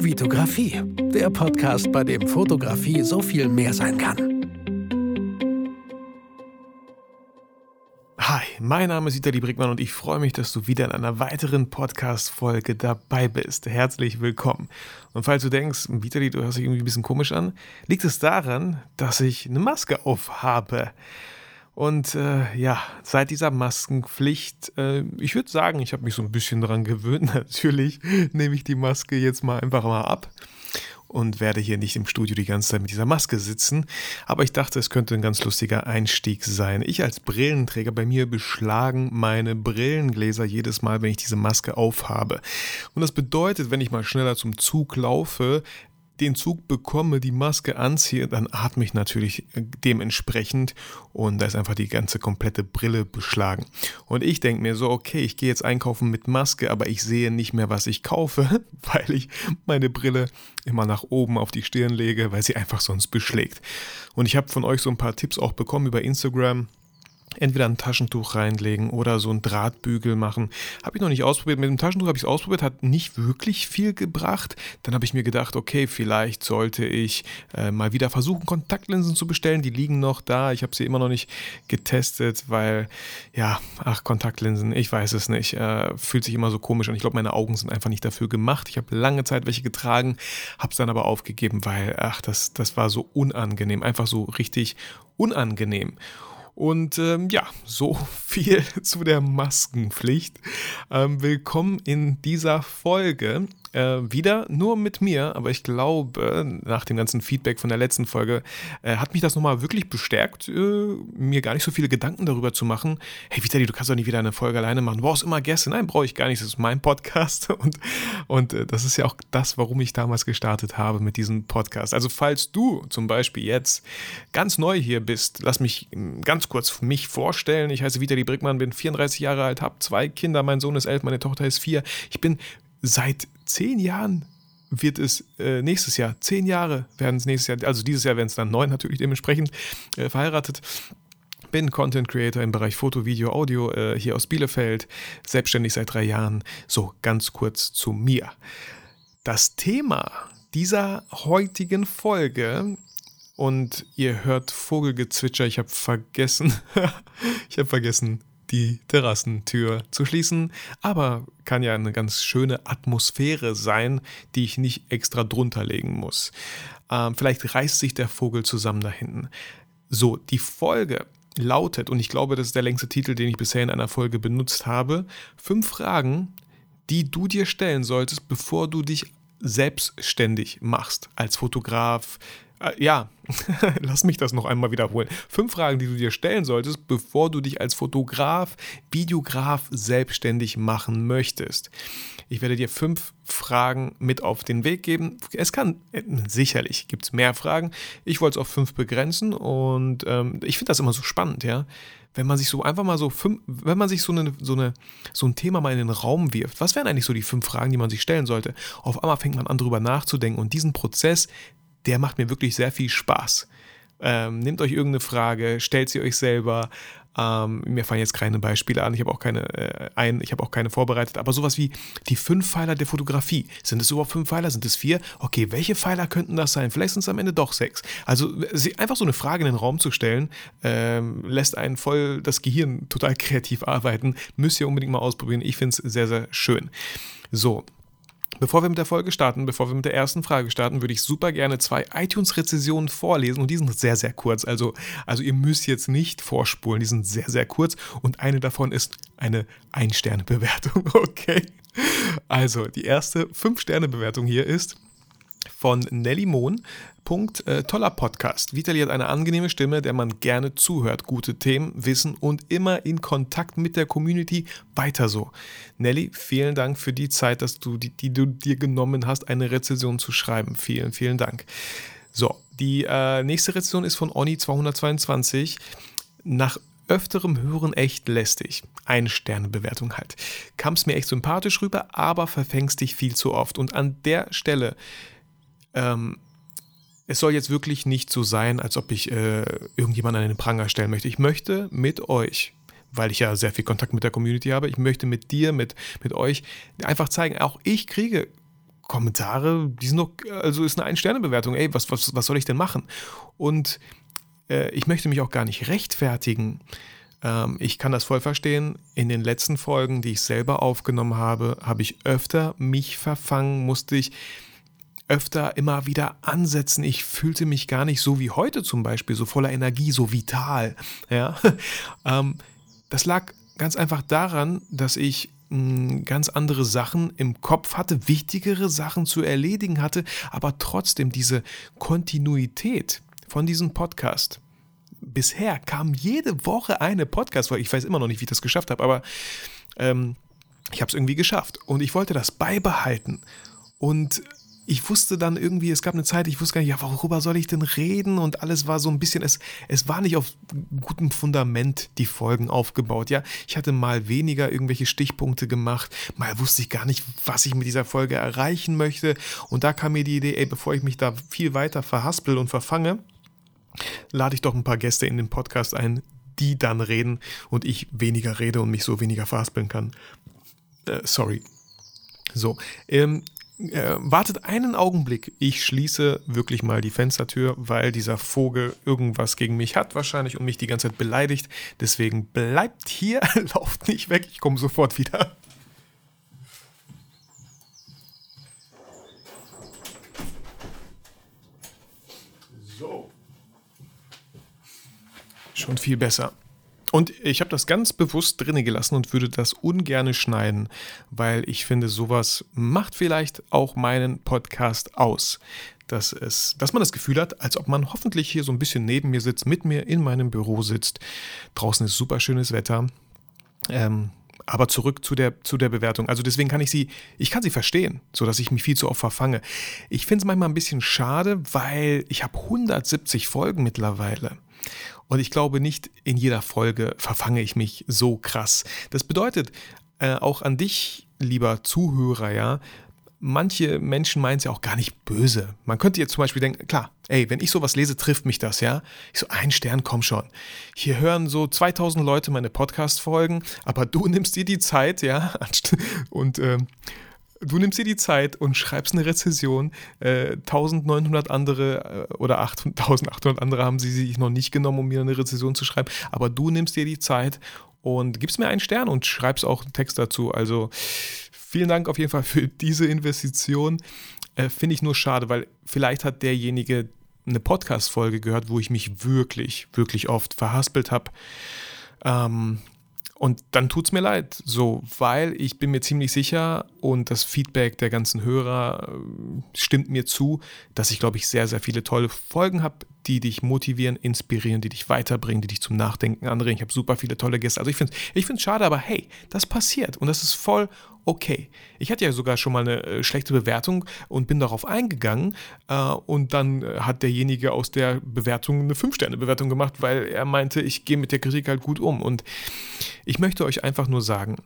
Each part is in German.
Vitografie, der Podcast, bei dem Fotografie so viel mehr sein kann. Hi, mein Name ist Vitali Brickmann und ich freue mich, dass du wieder in einer weiteren Podcast-Folge dabei bist. Herzlich willkommen. Und falls du denkst, Vitali, du hörst dich irgendwie ein bisschen komisch an, liegt es daran, dass ich eine Maske aufhabe. Und äh, ja, seit dieser Maskenpflicht, äh, ich würde sagen, ich habe mich so ein bisschen daran gewöhnt. Natürlich nehme ich die Maske jetzt mal einfach mal ab und werde hier nicht im Studio die ganze Zeit mit dieser Maske sitzen. Aber ich dachte, es könnte ein ganz lustiger Einstieg sein. Ich als Brillenträger, bei mir beschlagen meine Brillengläser jedes Mal, wenn ich diese Maske aufhabe. Und das bedeutet, wenn ich mal schneller zum Zug laufe, den Zug bekomme, die Maske anziehe, dann atme ich natürlich äh, dementsprechend und da ist einfach die ganze komplette Brille beschlagen. Und ich denke mir so, okay, ich gehe jetzt einkaufen mit Maske, aber ich sehe nicht mehr, was ich kaufe, weil ich meine Brille immer nach oben auf die Stirn lege, weil sie einfach sonst beschlägt. Und ich habe von euch so ein paar Tipps auch bekommen über Instagram entweder ein Taschentuch reinlegen oder so ein Drahtbügel machen. Habe ich noch nicht ausprobiert. Mit dem Taschentuch habe ich es ausprobiert, hat nicht wirklich viel gebracht. Dann habe ich mir gedacht, okay, vielleicht sollte ich äh, mal wieder versuchen, Kontaktlinsen zu bestellen. Die liegen noch da. Ich habe sie immer noch nicht getestet, weil, ja, ach, Kontaktlinsen, ich weiß es nicht. Äh, fühlt sich immer so komisch an. Ich glaube, meine Augen sind einfach nicht dafür gemacht. Ich habe lange Zeit welche getragen, habe es dann aber aufgegeben, weil, ach, das, das war so unangenehm. Einfach so richtig unangenehm. Und ähm, ja, so viel zu der Maskenpflicht. Ähm, willkommen in dieser Folge. Äh, wieder nur mit mir, aber ich glaube, nach dem ganzen Feedback von der letzten Folge äh, hat mich das nochmal wirklich bestärkt, äh, mir gar nicht so viele Gedanken darüber zu machen. Hey Vitali, du kannst doch nicht wieder eine Folge alleine machen. Du brauchst immer Gäste. Nein, brauche ich gar nicht. Das ist mein Podcast und, und äh, das ist ja auch das, warum ich damals gestartet habe mit diesem Podcast. Also falls du zum Beispiel jetzt ganz neu hier bist, lass mich hm, ganz kurz mich vorstellen. Ich heiße Vitali Brickmann, bin 34 Jahre alt, habe zwei Kinder. Mein Sohn ist elf, meine Tochter ist vier. Ich bin seit zehn Jahren wird es äh, nächstes Jahr, zehn Jahre werden es nächstes Jahr, also dieses Jahr werden es dann neun natürlich dementsprechend äh, verheiratet. Bin Content Creator im Bereich Foto, Video, Audio äh, hier aus Bielefeld, selbstständig seit drei Jahren. So, ganz kurz zu mir. Das Thema dieser heutigen Folge und ihr hört Vogelgezwitscher. Ich habe vergessen, ich habe vergessen, die Terrassentür zu schließen, aber kann ja eine ganz schöne Atmosphäre sein, die ich nicht extra drunter legen muss. Ähm, vielleicht reißt sich der Vogel zusammen da hinten. So, die Folge lautet, und ich glaube, das ist der längste Titel, den ich bisher in einer Folge benutzt habe, fünf Fragen, die du dir stellen solltest, bevor du dich selbstständig machst als Fotograf, äh, ja, lass mich das noch einmal wiederholen. Fünf Fragen, die du dir stellen solltest, bevor du dich als Fotograf, Videograf selbstständig machen möchtest. Ich werde dir fünf Fragen mit auf den Weg geben. Es kann, äh, sicherlich gibt es mehr Fragen. Ich wollte es auf fünf begrenzen und ähm, ich finde das immer so spannend, ja. Wenn man sich so einfach mal so fünf, wenn man sich so, eine, so, eine, so ein Thema mal in den Raum wirft, was wären eigentlich so die fünf Fragen, die man sich stellen sollte? Auf einmal fängt man an, darüber nachzudenken und diesen Prozess, der macht mir wirklich sehr viel Spaß. Ähm, nehmt euch irgendeine Frage, stellt sie euch selber. Ähm, mir fallen jetzt keine Beispiele an, ich habe auch keine äh, ein, ich habe auch keine vorbereitet, aber sowas wie die fünf Pfeiler der Fotografie. Sind es überhaupt fünf Pfeiler? Sind es vier? Okay, welche Pfeiler könnten das sein? Vielleicht sind es am Ende doch sechs. Also einfach so eine Frage in den Raum zu stellen, ähm, lässt einen voll das Gehirn total kreativ arbeiten. Müsst ihr unbedingt mal ausprobieren. Ich finde es sehr, sehr schön. So, Bevor wir mit der Folge starten, bevor wir mit der ersten Frage starten, würde ich super gerne zwei iTunes-Rezensionen vorlesen und die sind sehr, sehr kurz. Also, also ihr müsst jetzt nicht vorspulen, die sind sehr, sehr kurz und eine davon ist eine Ein-Sterne-Bewertung, okay? Also, die erste Fünf-Sterne-Bewertung hier ist von Nelly Mohn. Punkt, äh, toller Podcast. Vitali hat eine angenehme Stimme, der man gerne zuhört. Gute Themen, Wissen und immer in Kontakt mit der Community. Weiter so. Nelly, vielen Dank für die Zeit, dass du, die, die du dir genommen hast, eine Rezension zu schreiben. Vielen, vielen Dank. So, die äh, nächste Rezension ist von Oni222. Nach öfterem Hören echt lästig. Eine Sternebewertung halt. Kam es mir echt sympathisch rüber, aber verfängst dich viel zu oft. Und an der Stelle ähm, es soll jetzt wirklich nicht so sein, als ob ich äh, irgendjemanden an den Pranger stellen möchte. Ich möchte mit euch, weil ich ja sehr viel Kontakt mit der Community habe, ich möchte mit dir, mit, mit euch einfach zeigen, auch ich kriege Kommentare, die sind doch, also ist eine Ein-Sterne-Bewertung. Ey, was, was, was soll ich denn machen? Und äh, ich möchte mich auch gar nicht rechtfertigen. Ähm, ich kann das voll verstehen. In den letzten Folgen, die ich selber aufgenommen habe, habe ich öfter mich verfangen, musste ich öfter immer wieder ansetzen. Ich fühlte mich gar nicht so wie heute zum Beispiel, so voller Energie, so vital. Ja? ähm, das lag ganz einfach daran, dass ich hm, ganz andere Sachen im Kopf hatte, wichtigere Sachen zu erledigen hatte, aber trotzdem diese Kontinuität von diesem Podcast bisher kam jede Woche eine Podcast-Folge. Ich weiß immer noch nicht, wie ich das geschafft habe, aber ähm, ich habe es irgendwie geschafft. Und ich wollte das beibehalten. Und ich wusste dann irgendwie, es gab eine Zeit, ich wusste gar nicht, ja, worüber soll ich denn reden? Und alles war so ein bisschen, es, es war nicht auf gutem Fundament die Folgen aufgebaut. Ja, ich hatte mal weniger irgendwelche Stichpunkte gemacht, mal wusste ich gar nicht, was ich mit dieser Folge erreichen möchte. Und da kam mir die Idee, ey, bevor ich mich da viel weiter verhaspel und verfange, lade ich doch ein paar Gäste in den Podcast ein, die dann reden und ich weniger rede und mich so weniger verhaspeln kann. Äh, sorry. So, ähm, äh, wartet einen Augenblick. Ich schließe wirklich mal die Fenstertür, weil dieser Vogel irgendwas gegen mich hat wahrscheinlich und mich die ganze Zeit beleidigt. Deswegen bleibt hier, lauft nicht weg, ich komme sofort wieder. Schon viel besser. Und ich habe das ganz bewusst drinne gelassen und würde das ungerne schneiden, weil ich finde, sowas macht vielleicht auch meinen Podcast aus. Dass, es, dass man das Gefühl hat, als ob man hoffentlich hier so ein bisschen neben mir sitzt, mit mir in meinem Büro sitzt. Draußen ist super schönes Wetter. Ähm, aber zurück zu der, zu der Bewertung. Also deswegen kann ich sie, ich kann sie verstehen, sodass ich mich viel zu oft verfange. Ich finde es manchmal ein bisschen schade, weil ich habe 170 Folgen mittlerweile. Und ich glaube, nicht in jeder Folge verfange ich mich so krass. Das bedeutet, äh, auch an dich, lieber Zuhörer, ja, manche Menschen meinen es ja auch gar nicht böse. Man könnte jetzt zum Beispiel denken, klar, ey, wenn ich sowas lese, trifft mich das, ja? Ich so, ein Stern, komm schon. Hier hören so 2000 Leute meine Podcast-Folgen, aber du nimmst dir die Zeit, ja? Und äh, du nimmst dir die Zeit und schreibst eine Rezession. Äh, 1900 andere äh, oder 8800 andere haben sie sich noch nicht genommen, um mir eine Rezession zu schreiben. Aber du nimmst dir die Zeit und gibst mir einen Stern und schreibst auch einen Text dazu. Also vielen Dank auf jeden Fall für diese Investition. Äh, Finde ich nur schade, weil vielleicht hat derjenige eine Podcast-Folge gehört, wo ich mich wirklich, wirklich oft verhaspelt habe. Ähm, und dann tut es mir leid, so, weil ich bin mir ziemlich sicher und das Feedback der ganzen Hörer äh, stimmt mir zu, dass ich, glaube ich, sehr, sehr viele tolle Folgen habe, die dich motivieren, inspirieren, die dich weiterbringen, die dich zum Nachdenken anregen. Ich habe super viele tolle Gäste. Also ich finde es ich schade, aber hey, das passiert und das ist voll okay. Ich hatte ja sogar schon mal eine äh, schlechte Bewertung und bin darauf eingegangen äh, und dann äh, hat derjenige aus der Bewertung eine 5-Sterne-Bewertung gemacht, weil er meinte, ich gehe mit der Kritik halt gut um. Und ich möchte euch einfach nur sagen,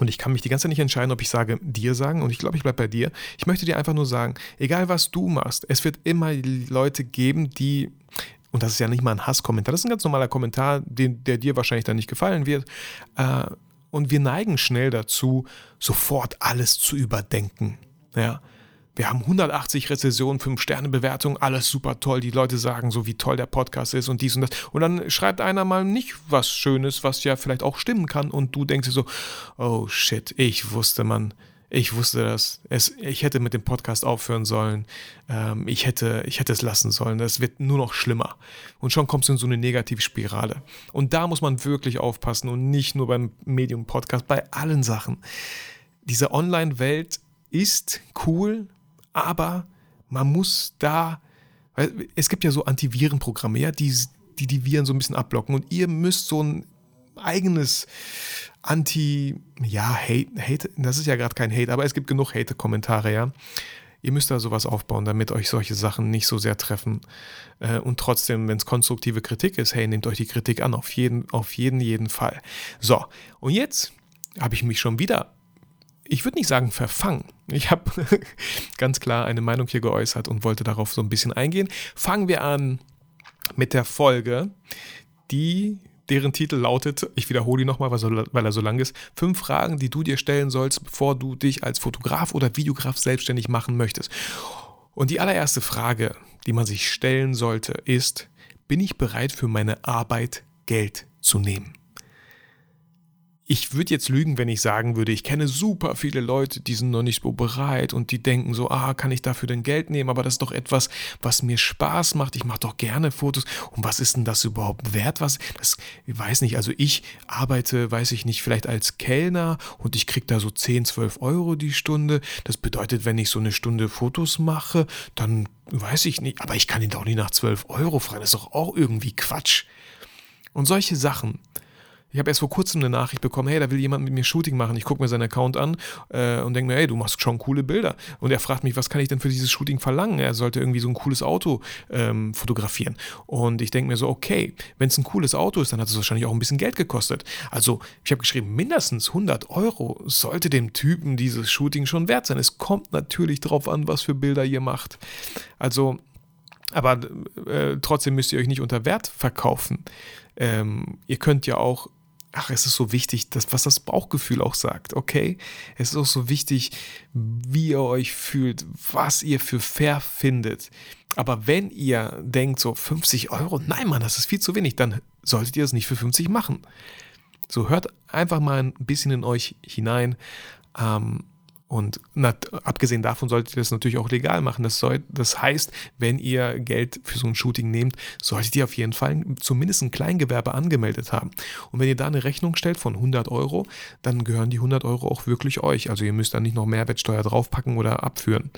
und ich kann mich die ganze Zeit nicht entscheiden, ob ich sage dir sagen, und ich glaube, ich bleibe bei dir. Ich möchte dir einfach nur sagen, egal was du machst, es wird immer Leute geben, die, und das ist ja nicht mal ein Hasskommentar, das ist ein ganz normaler Kommentar, den, der dir wahrscheinlich dann nicht gefallen wird. Äh, und wir neigen schnell dazu, sofort alles zu überdenken. Ja. Wir haben 180 Rezessionen, 5-Sterne-Bewertungen, alles super toll. Die Leute sagen so, wie toll der Podcast ist und dies und das. Und dann schreibt einer mal nicht was Schönes, was ja vielleicht auch stimmen kann. Und du denkst dir so, oh shit, ich wusste, man, ich wusste das. Es, ich hätte mit dem Podcast aufhören sollen. Ähm, ich, hätte, ich hätte es lassen sollen. Das wird nur noch schlimmer. Und schon kommst du in so eine Negativspirale. Und da muss man wirklich aufpassen und nicht nur beim Medium-Podcast, bei allen Sachen. Diese Online-Welt ist cool, aber man muss da, es gibt ja so Antivirenprogramme, ja, die, die die Viren so ein bisschen abblocken und ihr müsst so ein eigenes Anti, ja, Hate, Hate, das ist ja gerade kein Hate, aber es gibt genug Hate-Kommentare, ja. Ihr müsst da sowas aufbauen, damit euch solche Sachen nicht so sehr treffen. Äh, und trotzdem, wenn es konstruktive Kritik ist, hey, nehmt euch die Kritik an, auf jeden, auf jeden, jeden Fall. So, und jetzt habe ich mich schon wieder ich würde nicht sagen verfangen. Ich habe ganz klar eine Meinung hier geäußert und wollte darauf so ein bisschen eingehen. Fangen wir an mit der Folge, die deren Titel lautet, ich wiederhole ihn nochmal, weil er so lang ist, fünf Fragen, die du dir stellen sollst, bevor du dich als Fotograf oder Videograf selbstständig machen möchtest. Und die allererste Frage, die man sich stellen sollte, ist, bin ich bereit für meine Arbeit Geld zu nehmen? Ich würde jetzt lügen, wenn ich sagen würde, ich kenne super viele Leute, die sind noch nicht so bereit und die denken so, ah, kann ich dafür denn Geld nehmen? Aber das ist doch etwas, was mir Spaß macht. Ich mache doch gerne Fotos. Und was ist denn das überhaupt wert? Was? Das, ich weiß nicht. Also ich arbeite, weiß ich nicht, vielleicht als Kellner und ich kriege da so 10, 12 Euro die Stunde. Das bedeutet, wenn ich so eine Stunde Fotos mache, dann weiß ich nicht. Aber ich kann ihn doch nicht nach 12 Euro fragen. Das ist doch auch irgendwie Quatsch. Und solche Sachen, ich habe erst vor kurzem eine Nachricht bekommen, hey, da will jemand mit mir Shooting machen. Ich gucke mir seinen Account an äh, und denke mir, hey, du machst schon coole Bilder. Und er fragt mich, was kann ich denn für dieses Shooting verlangen? Er sollte irgendwie so ein cooles Auto ähm, fotografieren. Und ich denke mir so, okay, wenn es ein cooles Auto ist, dann hat es wahrscheinlich auch ein bisschen Geld gekostet. Also ich habe geschrieben, mindestens 100 Euro sollte dem Typen dieses Shooting schon wert sein. Es kommt natürlich darauf an, was für Bilder ihr macht. Also aber äh, trotzdem müsst ihr euch nicht unter Wert verkaufen. Ähm, ihr könnt ja auch ach, es ist so wichtig, dass, was das Bauchgefühl auch sagt, okay? Es ist auch so wichtig, wie ihr euch fühlt, was ihr für fair findet. Aber wenn ihr denkt, so 50 Euro, nein, Mann, das ist viel zu wenig, dann solltet ihr es nicht für 50 machen. So hört einfach mal ein bisschen in euch hinein. Ähm, und na, abgesehen davon solltet ihr das natürlich auch legal machen. Das, soll, das heißt, wenn ihr Geld für so ein Shooting nehmt, solltet ihr auf jeden Fall zumindest ein Kleingewerbe angemeldet haben. Und wenn ihr da eine Rechnung stellt von 100 Euro, dann gehören die 100 Euro auch wirklich euch. Also ihr müsst da nicht noch Mehrwertsteuer draufpacken oder abführen.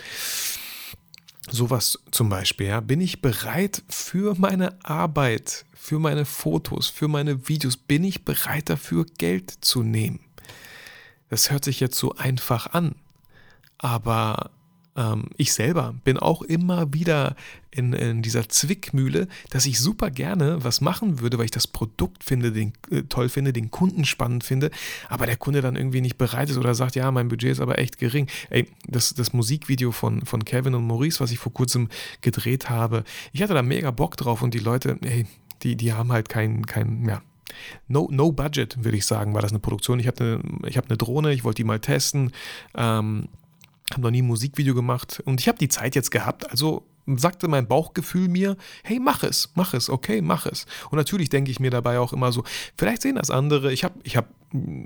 Sowas zum Beispiel, ja. Bin ich bereit für meine Arbeit, für meine Fotos, für meine Videos, bin ich bereit dafür Geld zu nehmen? Das hört sich jetzt so einfach an. Aber ähm, ich selber bin auch immer wieder in, in, dieser Zwickmühle, dass ich super gerne was machen würde, weil ich das Produkt finde, den, äh, toll finde, den Kunden spannend finde, aber der Kunde dann irgendwie nicht bereit ist oder sagt, ja, mein Budget ist aber echt gering. Ey, das, das Musikvideo von, von Kevin und Maurice, was ich vor kurzem gedreht habe, ich hatte da mega Bock drauf und die Leute, ey, die, die haben halt kein, kein, ja, No, no Budget, würde ich sagen, war das eine Produktion. Ich habe eine, hab eine Drohne, ich wollte die mal testen. Ähm, habe noch nie ein Musikvideo gemacht und ich habe die Zeit jetzt gehabt, also sagte mein Bauchgefühl mir, hey, mach es, mach es, okay, mach es. Und natürlich denke ich mir dabei auch immer so, vielleicht sehen das andere, ich habe ich hab,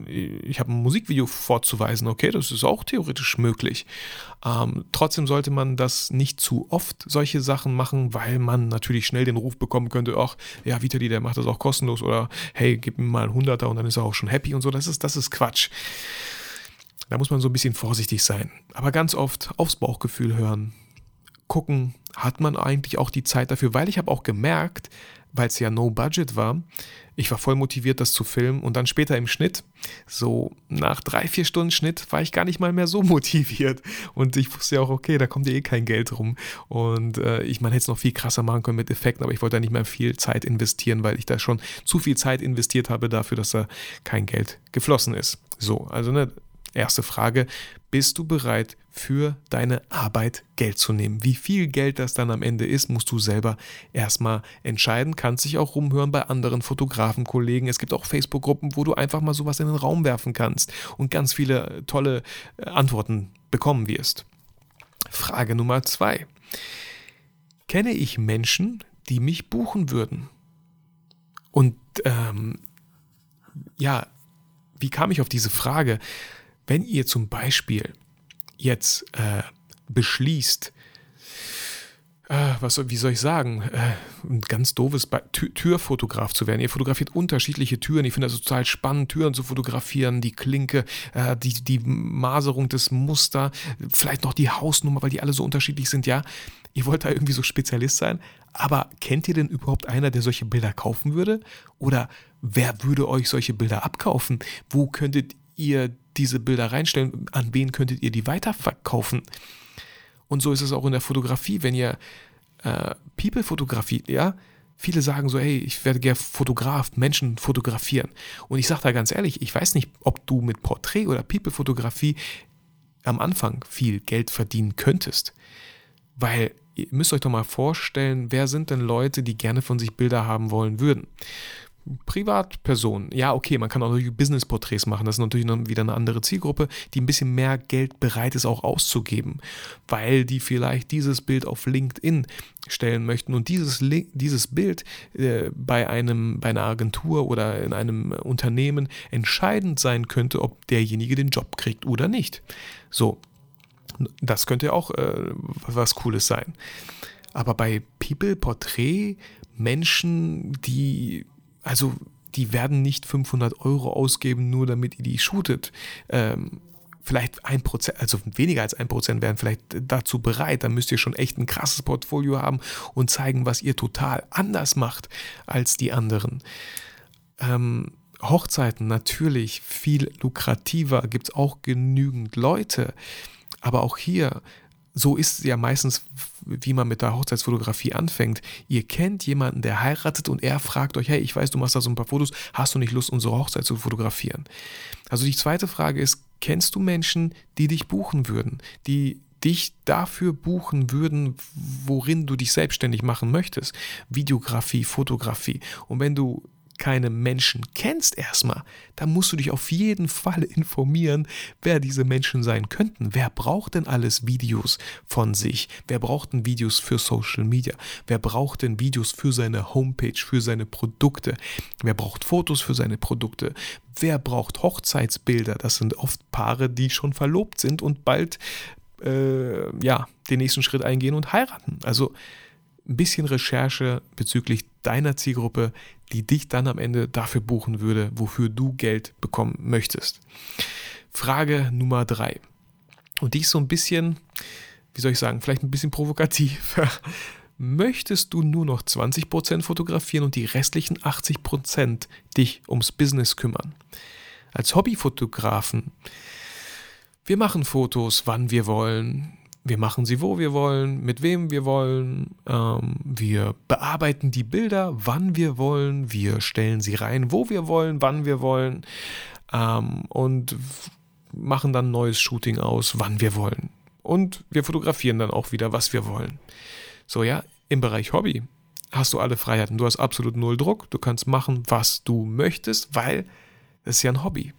ich hab ein Musikvideo vorzuweisen, okay, das ist auch theoretisch möglich. Ähm, trotzdem sollte man das nicht zu oft, solche Sachen machen, weil man natürlich schnell den Ruf bekommen könnte, ach, ja, Vitali, der macht das auch kostenlos oder hey, gib mir mal ein Hunderter und dann ist er auch schon happy und so, das ist, das ist Quatsch. Da muss man so ein bisschen vorsichtig sein. Aber ganz oft aufs Bauchgefühl hören. Gucken, hat man eigentlich auch die Zeit dafür? Weil ich habe auch gemerkt, weil es ja no budget war, ich war voll motiviert, das zu filmen und dann später im Schnitt, so nach drei, vier Stunden Schnitt, war ich gar nicht mal mehr so motiviert. Und ich wusste ja auch, okay, da kommt ja eh kein Geld rum. Und äh, ich meine, hätte es noch viel krasser machen können mit Effekten, aber ich wollte da nicht mehr viel Zeit investieren, weil ich da schon zu viel Zeit investiert habe dafür, dass da kein Geld geflossen ist. So, also ne, Erste Frage, bist du bereit für deine Arbeit Geld zu nehmen? Wie viel Geld das dann am Ende ist, musst du selber erstmal entscheiden. Kannst dich auch rumhören bei anderen Fotografenkollegen. Es gibt auch Facebook-Gruppen, wo du einfach mal sowas in den Raum werfen kannst und ganz viele tolle äh, Antworten bekommen wirst. Frage Nummer zwei. Kenne ich Menschen, die mich buchen würden? Und ähm, ja, wie kam ich auf diese Frage? Wenn ihr zum Beispiel jetzt äh, beschließt, äh, was, wie soll ich sagen, äh, ein ganz doofes Be Tür Türfotograf zu werden. Ihr fotografiert unterschiedliche Türen. Ich finde das total spannend, Türen zu fotografieren, die Klinke, äh, die, die Maserung des Muster, vielleicht noch die Hausnummer, weil die alle so unterschiedlich sind. Ja, ihr wollt da irgendwie so Spezialist sein. Aber kennt ihr denn überhaupt einer, der solche Bilder kaufen würde? Oder wer würde euch solche Bilder abkaufen? Wo könntet ihr diese Bilder reinstellen? An wen könntet ihr die weiterverkaufen? Und so ist es auch in der Fotografie, wenn ihr äh, People fotografiert, ja, viele sagen so, hey, ich werde gerne Fotograf, Menschen fotografieren. Und ich sage da ganz ehrlich, ich weiß nicht, ob du mit Porträt- oder People-Fotografie am Anfang viel Geld verdienen könntest. Weil ihr müsst euch doch mal vorstellen, wer sind denn Leute, die gerne von sich Bilder haben wollen würden? Privatpersonen. Ja, okay, man kann auch natürlich Business-Porträts machen. Das ist natürlich wieder eine andere Zielgruppe, die ein bisschen mehr Geld bereit ist, auch auszugeben, weil die vielleicht dieses Bild auf LinkedIn stellen möchten und dieses, dieses Bild äh, bei, einem, bei einer Agentur oder in einem Unternehmen entscheidend sein könnte, ob derjenige den Job kriegt oder nicht. So, das könnte ja auch äh, was Cooles sein. Aber bei People Portrait Menschen, die also die werden nicht 500 Euro ausgeben, nur damit ihr die shootet. Ähm, vielleicht ein Prozent, also weniger als ein Prozent wären vielleicht dazu bereit. Dann müsst ihr schon echt ein krasses Portfolio haben und zeigen, was ihr total anders macht als die anderen. Ähm, Hochzeiten natürlich viel lukrativer, gibt es auch genügend Leute. Aber auch hier so ist es ja meistens, wie man mit der Hochzeitsfotografie anfängt. Ihr kennt jemanden, der heiratet und er fragt euch, hey, ich weiß, du machst da so ein paar Fotos, hast du nicht Lust, unsere Hochzeit zu fotografieren? Also die zweite Frage ist, kennst du Menschen, die dich buchen würden, die dich dafür buchen würden, worin du dich selbstständig machen möchtest? Videografie, Fotografie. Und wenn du keine Menschen kennst erstmal, dann musst du dich auf jeden Fall informieren, wer diese Menschen sein könnten. Wer braucht denn alles Videos von sich? Wer braucht denn Videos für Social Media? Wer braucht denn Videos für seine Homepage, für seine Produkte? Wer braucht Fotos für seine Produkte? Wer braucht Hochzeitsbilder? Das sind oft Paare, die schon verlobt sind und bald äh, ja, den nächsten Schritt eingehen und heiraten. Also ein bisschen Recherche bezüglich deiner Zielgruppe, die dich dann am Ende dafür buchen würde, wofür du Geld bekommen möchtest. Frage Nummer drei. Und die ist so ein bisschen, wie soll ich sagen, vielleicht ein bisschen provokativ. Möchtest du nur noch 20% fotografieren und die restlichen 80% dich ums Business kümmern? Als Hobbyfotografen, wir machen Fotos, wann wir wollen, wir machen sie, wo wir wollen, mit wem wir wollen. Ähm, wir bearbeiten die Bilder, wann wir wollen. Wir stellen sie rein, wo wir wollen, wann wir wollen. Ähm, und machen dann neues Shooting aus, wann wir wollen. Und wir fotografieren dann auch wieder, was wir wollen. So, ja, im Bereich Hobby hast du alle Freiheiten. Du hast absolut null Druck. Du kannst machen, was du möchtest, weil das ist ja ein Hobby.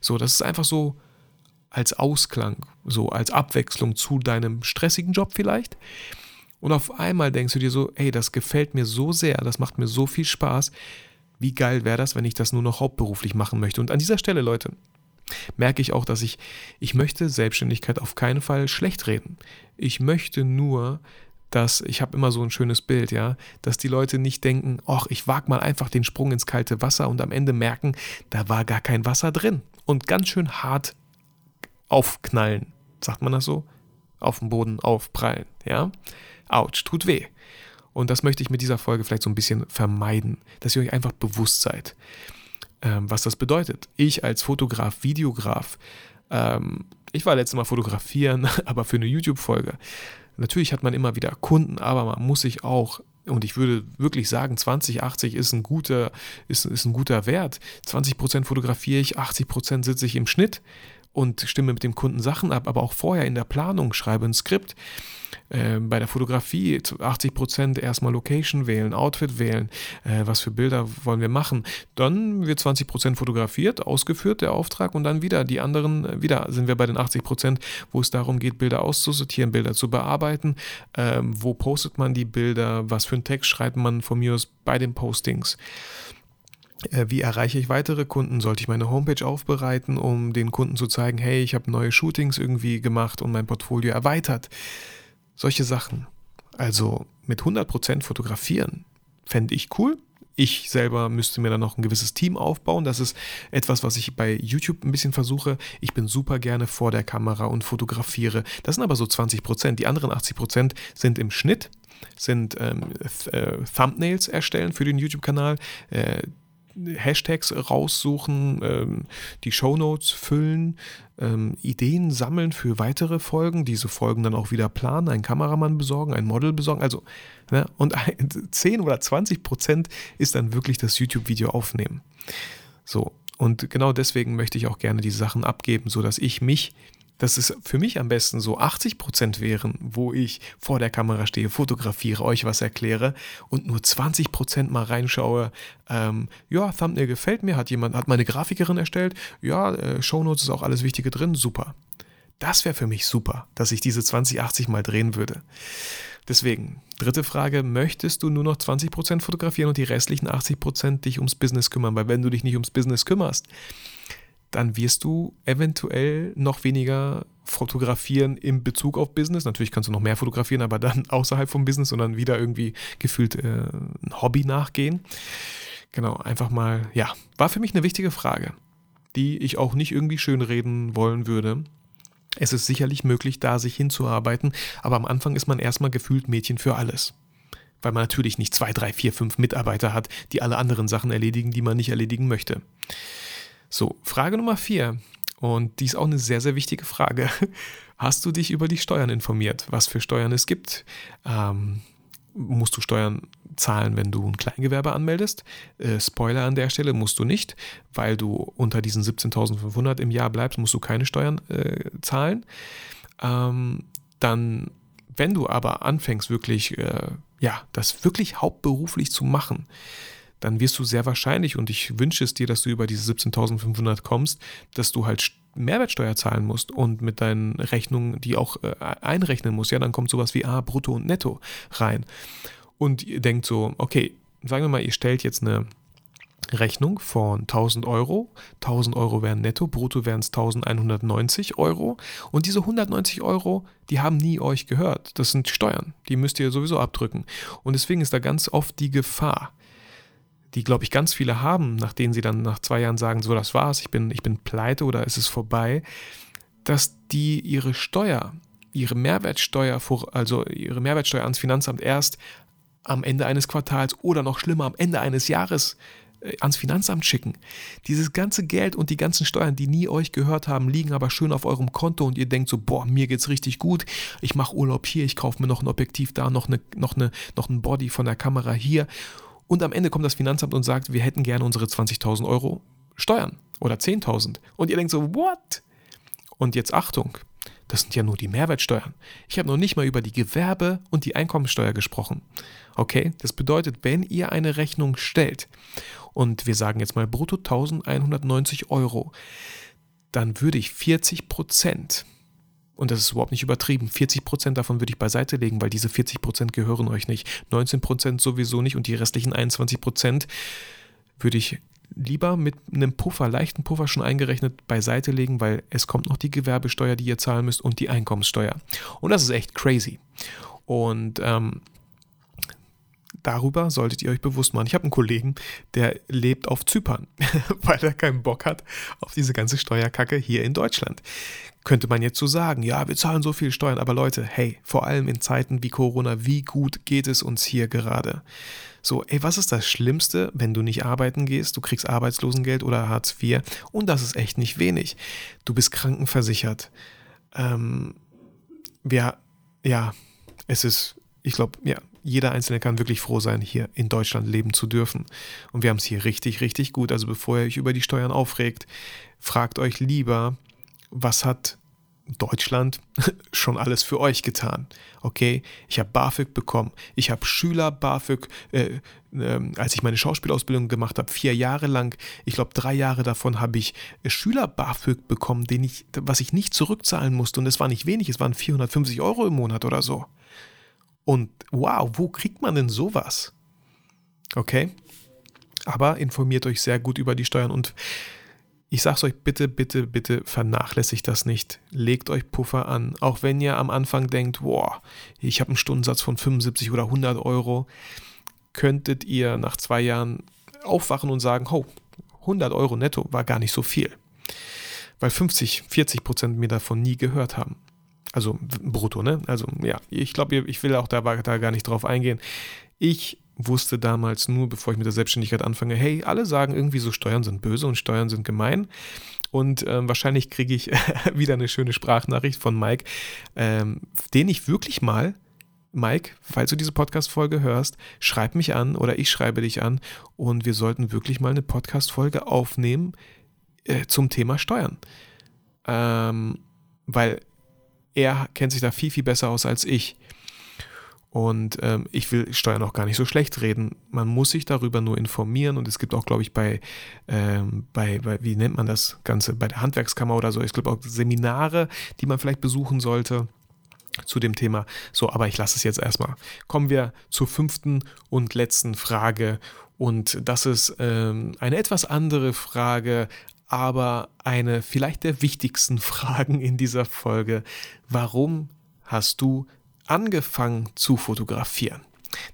So, das ist einfach so als Ausklang, so als Abwechslung zu deinem stressigen Job vielleicht. Und auf einmal denkst du dir so, ey, das gefällt mir so sehr, das macht mir so viel Spaß. Wie geil wäre das, wenn ich das nur noch hauptberuflich machen möchte? Und an dieser Stelle, Leute, merke ich auch, dass ich, ich möchte Selbstständigkeit auf keinen Fall schlecht reden. Ich möchte nur, dass, ich habe immer so ein schönes Bild, ja, dass die Leute nicht denken, ach, ich wage mal einfach den Sprung ins kalte Wasser und am Ende merken, da war gar kein Wasser drin. Und ganz schön hart aufknallen. Sagt man das so? Auf dem Boden aufprallen, ja? Autsch, tut weh. Und das möchte ich mit dieser Folge vielleicht so ein bisschen vermeiden, dass ihr euch einfach bewusst seid, ähm, was das bedeutet. Ich als Fotograf, Videograf, ähm, ich war letztes Mal fotografieren, aber für eine YouTube-Folge. Natürlich hat man immer wieder Kunden, aber man muss sich auch und ich würde wirklich sagen, 2080 ist ein guter, ist, ist ein guter Wert. 20% fotografiere ich, 80% sitze ich im Schnitt und stimme mit dem Kunden Sachen ab, aber auch vorher in der Planung schreibe ein Skript. Äh, bei der Fotografie 80 Prozent erstmal Location wählen, Outfit wählen, äh, was für Bilder wollen wir machen. Dann wird 20 Prozent fotografiert, ausgeführt der Auftrag und dann wieder die anderen, äh, wieder sind wir bei den 80%, Prozent, wo es darum geht, Bilder auszusortieren, Bilder zu bearbeiten. Ähm, wo postet man die Bilder, was für einen Text schreibt man von mir aus bei den Postings. Äh, wie erreiche ich weitere Kunden? Sollte ich meine Homepage aufbereiten, um den Kunden zu zeigen, hey, ich habe neue Shootings irgendwie gemacht und mein Portfolio erweitert? Solche Sachen. Also mit 100% fotografieren fände ich cool. Ich selber müsste mir dann noch ein gewisses Team aufbauen. Das ist etwas, was ich bei YouTube ein bisschen versuche. Ich bin super gerne vor der Kamera und fotografiere. Das sind aber so 20 Prozent. Die anderen 80 Prozent sind im Schnitt, sind ähm, äh, Thumbnails erstellen für den YouTube-Kanal. Äh, Hashtags raussuchen, ähm, die Shownotes füllen, ähm, Ideen sammeln für weitere Folgen, diese Folgen dann auch wieder planen, einen Kameramann besorgen, ein Model besorgen. Also, ne, und 10 oder 20 Prozent ist dann wirklich das YouTube-Video aufnehmen. So, und genau deswegen möchte ich auch gerne diese Sachen abgeben, sodass ich mich dass es für mich am besten so 80 Prozent wären, wo ich vor der Kamera stehe, fotografiere, euch was erkläre und nur 20 Prozent mal reinschaue. Ähm, ja, Thumbnail gefällt mir, hat jemand, hat meine Grafikerin erstellt. Ja, äh, Shownotes ist auch alles Wichtige drin, super. Das wäre für mich super, dass ich diese 20, 80 mal drehen würde. Deswegen, dritte Frage, möchtest du nur noch 20% fotografieren und die restlichen 80% dich ums Business kümmern? Weil wenn du dich nicht ums Business kümmerst, dann wirst du eventuell noch weniger fotografieren im Bezug auf Business. Natürlich kannst du noch mehr fotografieren, aber dann außerhalb vom Business und dann wieder irgendwie gefühlt äh, ein Hobby nachgehen. Genau, einfach mal, ja, war für mich eine wichtige Frage, die ich auch nicht irgendwie schönreden wollen würde. Es ist sicherlich möglich, da sich hinzuarbeiten, aber am Anfang ist man erstmal gefühlt Mädchen für alles. Weil man natürlich nicht zwei, drei, vier, fünf Mitarbeiter hat, die alle anderen Sachen erledigen, die man nicht erledigen möchte. So, Frage Nummer vier. Und die ist auch eine sehr, sehr wichtige Frage. Hast du dich über die Steuern informiert? Was für Steuern es gibt? Ähm, musst du Steuern zahlen, wenn du ein Kleingewerbe anmeldest? Äh, Spoiler an der Stelle musst du nicht, weil du unter diesen 17.500 im Jahr bleibst, musst du keine Steuern äh, zahlen. Ähm, dann, wenn du aber anfängst, wirklich, äh, ja, das wirklich hauptberuflich zu machen, dann wirst du sehr wahrscheinlich, und ich wünsche es dir, dass du über diese 17.500 kommst, dass du halt Mehrwertsteuer zahlen musst und mit deinen Rechnungen die auch äh, einrechnen musst. Ja, dann kommt sowas wie A, Brutto und Netto rein. Und ihr denkt so, okay, sagen wir mal, ihr stellt jetzt eine Rechnung von 1000 Euro. 1000 Euro wären netto, brutto wären es 1190 Euro. Und diese 190 Euro, die haben nie euch gehört. Das sind Steuern. Die müsst ihr sowieso abdrücken. Und deswegen ist da ganz oft die Gefahr, die, glaube ich, ganz viele haben, nach denen sie dann nach zwei Jahren sagen, so, das war's, ich bin, ich bin pleite oder es ist vorbei, dass die ihre Steuer, ihre Mehrwertsteuer, also ihre Mehrwertsteuer ans Finanzamt erst am Ende eines Quartals oder noch schlimmer am Ende eines Jahres äh, ans Finanzamt schicken. Dieses ganze Geld und die ganzen Steuern, die nie euch gehört haben, liegen aber schön auf eurem Konto und ihr denkt so, boah, mir geht's richtig gut. Ich mache Urlaub hier, ich kaufe mir noch ein Objektiv da, noch eine, noch eine, noch ein Body von der Kamera hier und am Ende kommt das Finanzamt und sagt, wir hätten gerne unsere 20.000 Euro Steuern oder 10.000. Und ihr denkt so, what? Und jetzt Achtung, das sind ja nur die Mehrwertsteuern. Ich habe noch nicht mal über die Gewerbe- und die Einkommensteuer gesprochen. Okay, das bedeutet, wenn ihr eine Rechnung stellt und wir sagen jetzt mal brutto 1190 Euro, dann würde ich 40 Prozent und das ist überhaupt nicht übertrieben. 40% davon würde ich beiseite legen, weil diese 40% gehören euch nicht. 19% sowieso nicht und die restlichen 21% würde ich lieber mit einem Puffer, leichten Puffer schon eingerechnet, beiseite legen, weil es kommt noch die Gewerbesteuer, die ihr zahlen müsst und die Einkommenssteuer. Und das ist echt crazy. Und ähm, darüber solltet ihr euch bewusst machen. Ich habe einen Kollegen, der lebt auf Zypern, weil er keinen Bock hat auf diese ganze Steuerkacke hier in Deutschland könnte man jetzt so sagen, ja, wir zahlen so viel Steuern, aber Leute, hey, vor allem in Zeiten wie Corona, wie gut geht es uns hier gerade? So, ey, was ist das Schlimmste, wenn du nicht arbeiten gehst, du kriegst Arbeitslosengeld oder Hartz IV und das ist echt nicht wenig. Du bist krankenversichert. Ähm, wir, ja, es ist, ich glaube, ja, jeder Einzelne kann wirklich froh sein, hier in Deutschland leben zu dürfen. Und wir haben es hier richtig, richtig gut. Also bevor ihr euch über die Steuern aufregt, fragt euch lieber, was hat Deutschland schon alles für euch getan. Okay, ich habe BAföG bekommen. Ich habe Schüler BAföG, äh, äh, als ich meine Schauspielausbildung gemacht habe, vier Jahre lang. Ich glaube, drei Jahre davon habe ich äh, Schüler BAföG bekommen, den ich, was ich nicht zurückzahlen musste. Und es war nicht wenig, es waren 450 Euro im Monat oder so. Und wow, wo kriegt man denn sowas? Okay, aber informiert euch sehr gut über die Steuern und ich sag's euch bitte, bitte, bitte vernachlässigt das nicht. Legt euch Puffer an. Auch wenn ihr am Anfang denkt, boah, ich habe einen Stundensatz von 75 oder 100 Euro, könntet ihr nach zwei Jahren aufwachen und sagen, oh, 100 Euro netto war gar nicht so viel. Weil 50, 40 Prozent mir davon nie gehört haben. Also brutto, ne? Also ja, ich glaube, ich will auch da, da gar nicht drauf eingehen. Ich wusste damals nur, bevor ich mit der Selbstständigkeit anfange, hey, alle sagen irgendwie so, Steuern sind böse und Steuern sind gemein. Und ähm, wahrscheinlich kriege ich wieder eine schöne Sprachnachricht von Mike, ähm, den ich wirklich mal, Mike, falls du diese Podcast-Folge hörst, schreib mich an oder ich schreibe dich an und wir sollten wirklich mal eine Podcast-Folge aufnehmen äh, zum Thema Steuern. Ähm, weil er kennt sich da viel, viel besser aus als ich. Und ähm, ich will Steuern auch gar nicht so schlecht reden. Man muss sich darüber nur informieren und es gibt auch, glaube ich, bei, ähm, bei, bei, wie nennt man das Ganze, bei der Handwerkskammer oder so, es gibt auch Seminare, die man vielleicht besuchen sollte zu dem Thema. So, aber ich lasse es jetzt erstmal. Kommen wir zur fünften und letzten Frage. Und das ist ähm, eine etwas andere Frage, aber eine vielleicht der wichtigsten Fragen in dieser Folge. Warum hast du angefangen zu fotografieren?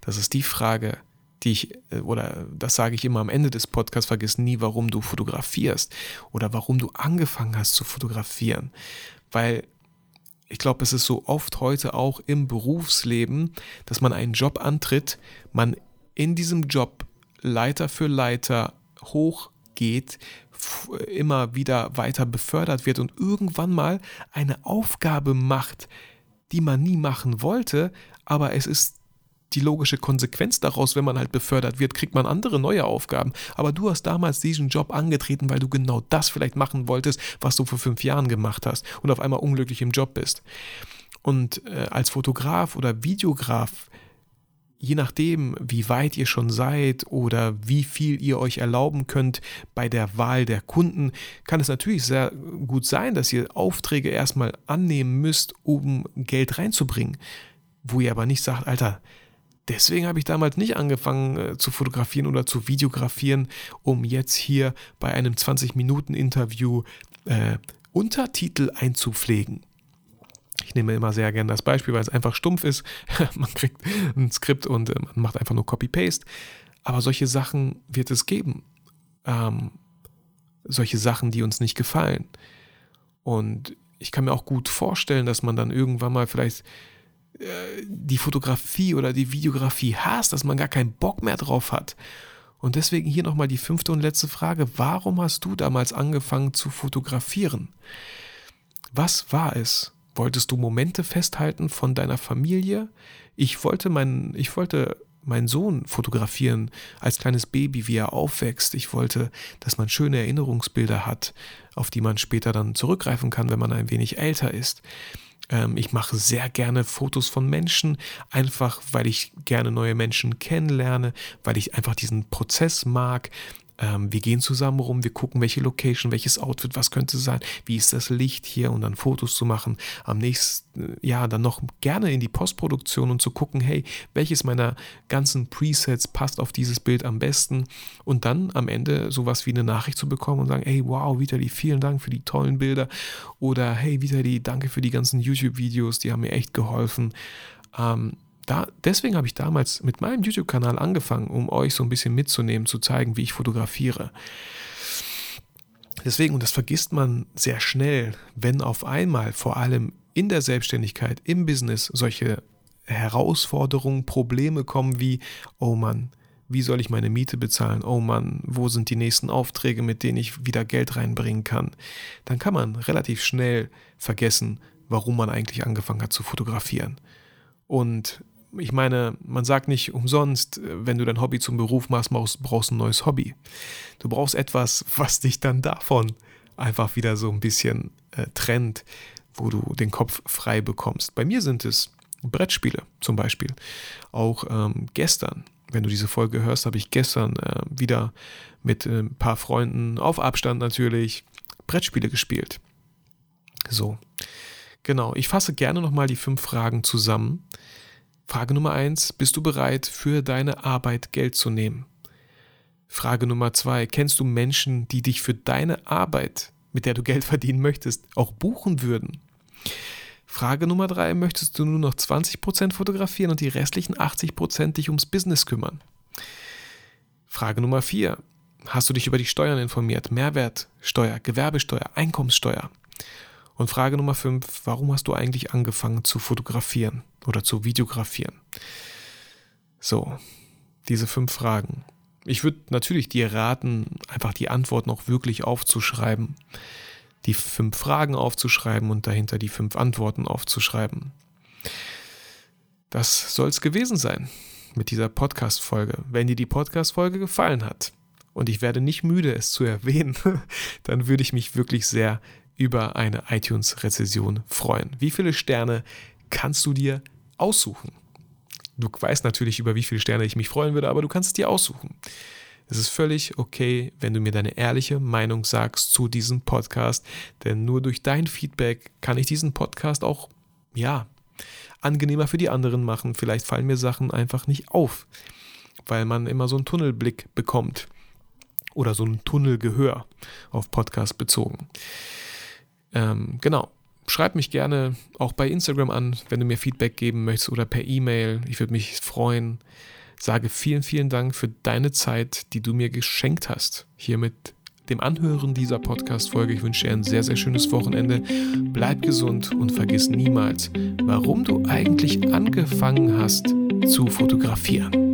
Das ist die Frage, die ich, äh, oder das sage ich immer am Ende des Podcasts, vergiss nie, warum du fotografierst oder warum du angefangen hast zu fotografieren. Weil ich glaube, es ist so oft heute auch im Berufsleben, dass man einen Job antritt, man in diesem Job Leiter für Leiter hochgeht, immer wieder weiter befördert wird und irgendwann mal eine Aufgabe macht, die man nie machen wollte, aber es ist die logische Konsequenz daraus, wenn man halt befördert wird, kriegt man andere neue Aufgaben. Aber du hast damals diesen Job angetreten, weil du genau das vielleicht machen wolltest, was du vor fünf Jahren gemacht hast und auf einmal unglücklich im Job bist. Und äh, als Fotograf oder Videograf je nachdem, wie weit ihr schon seid oder wie viel ihr euch erlauben könnt bei der Wahl der Kunden, kann es natürlich sehr gut sein, dass ihr Aufträge erstmal annehmen müsst, um Geld reinzubringen. Wo ihr aber nicht sagt, Alter, deswegen habe ich damals nicht angefangen äh, zu fotografieren oder zu videografieren, um jetzt hier bei einem 20-Minuten-Interview äh, Untertitel einzupflegen. Ich nehme immer sehr gerne das Beispiel, weil es einfach stumpf ist. man kriegt ein Skript und äh, man macht einfach nur Copy-Paste. Aber solche Sachen wird es geben. Ähm, solche Sachen, die uns nicht gefallen. Und ich kann mir auch gut vorstellen, dass man dann irgendwann mal vielleicht äh, die Fotografie oder die Videografie hasst, dass man gar keinen Bock mehr drauf hat. Und deswegen hier nochmal die fünfte und letzte Frage. Warum hast du damals angefangen zu fotografieren? Was war es, Wolltest du Momente festhalten von deiner Familie? Ich wollte meinen, ich wollte meinen Sohn fotografieren als kleines Baby, wie er aufwächst. Ich wollte, dass man schöne Erinnerungsbilder hat, auf die man später dann zurückgreifen kann, wenn man ein wenig älter ist. Ähm, ich mache sehr gerne Fotos von Menschen, einfach weil ich gerne neue Menschen kennenlerne, weil ich einfach diesen Prozess mag. Ähm, wir gehen zusammen rum, wir gucken, welche Location, welches Outfit, was könnte sein, wie ist das Licht hier und dann Fotos zu machen. Am nächsten Jahr dann noch gerne in die Postproduktion und zu gucken, hey, welches meiner ganzen Presets passt auf dieses Bild am besten und dann am Ende sowas wie eine Nachricht zu bekommen und sagen, hey, wow, Vitali, vielen Dank für die tollen Bilder oder hey, Vitali, danke für die ganzen YouTube-Videos, die haben mir echt geholfen. Ähm, da, deswegen habe ich damals mit meinem YouTube-Kanal angefangen, um euch so ein bisschen mitzunehmen, zu zeigen, wie ich fotografiere. Deswegen, und das vergisst man sehr schnell, wenn auf einmal vor allem in der Selbstständigkeit, im Business solche Herausforderungen, Probleme kommen wie, oh Mann, wie soll ich meine Miete bezahlen? Oh Mann, wo sind die nächsten Aufträge, mit denen ich wieder Geld reinbringen kann? Dann kann man relativ schnell vergessen, warum man eigentlich angefangen hat zu fotografieren. Und ich meine, man sagt nicht umsonst, wenn du dein Hobby zum Beruf machst, brauchst du ein neues Hobby. Du brauchst etwas, was dich dann davon einfach wieder so ein bisschen äh, trennt, wo du den Kopf frei bekommst. Bei mir sind es Brettspiele zum Beispiel. Auch ähm, gestern, wenn du diese Folge hörst, habe ich gestern äh, wieder mit äh, ein paar Freunden auf Abstand natürlich Brettspiele gespielt. So, genau. Ich fasse gerne nochmal die fünf Fragen zusammen Frage Nummer eins: Bist du bereit, für deine Arbeit Geld zu nehmen? Frage Nummer zwei: Kennst du Menschen, die dich für deine Arbeit, mit der du Geld verdienen möchtest, auch buchen würden? Frage Nummer drei: Möchtest du nur noch 20% fotografieren und die restlichen 80% dich ums Business kümmern? Frage Nummer vier: Hast du dich über die Steuern informiert? Mehrwertsteuer, Gewerbesteuer, Einkommenssteuer? Und Frage Nummer 5, warum hast du eigentlich angefangen zu fotografieren oder zu videografieren? So, diese fünf Fragen. Ich würde natürlich dir raten, einfach die Antworten auch wirklich aufzuschreiben, die fünf Fragen aufzuschreiben und dahinter die fünf Antworten aufzuschreiben. Das soll es gewesen sein mit dieser Podcast-Folge. Wenn dir die Podcast-Folge gefallen hat, und ich werde nicht müde, es zu erwähnen, dann würde ich mich wirklich sehr über eine iTunes-Rezession freuen. Wie viele Sterne kannst du dir aussuchen? Du weißt natürlich, über wie viele Sterne ich mich freuen würde, aber du kannst es dir aussuchen. Es ist völlig okay, wenn du mir deine ehrliche Meinung sagst zu diesem Podcast, denn nur durch dein Feedback kann ich diesen Podcast auch, ja, angenehmer für die anderen machen. Vielleicht fallen mir Sachen einfach nicht auf, weil man immer so einen Tunnelblick bekommt oder so ein Tunnelgehör auf Podcast bezogen. Ähm, genau. Schreib mich gerne auch bei Instagram an, wenn du mir Feedback geben möchtest oder per E-Mail. Ich würde mich freuen. Sage vielen, vielen Dank für deine Zeit, die du mir geschenkt hast. Hier mit dem Anhören dieser Podcast-Folge. Ich wünsche dir ein sehr, sehr schönes Wochenende. Bleib gesund und vergiss niemals, warum du eigentlich angefangen hast zu fotografieren.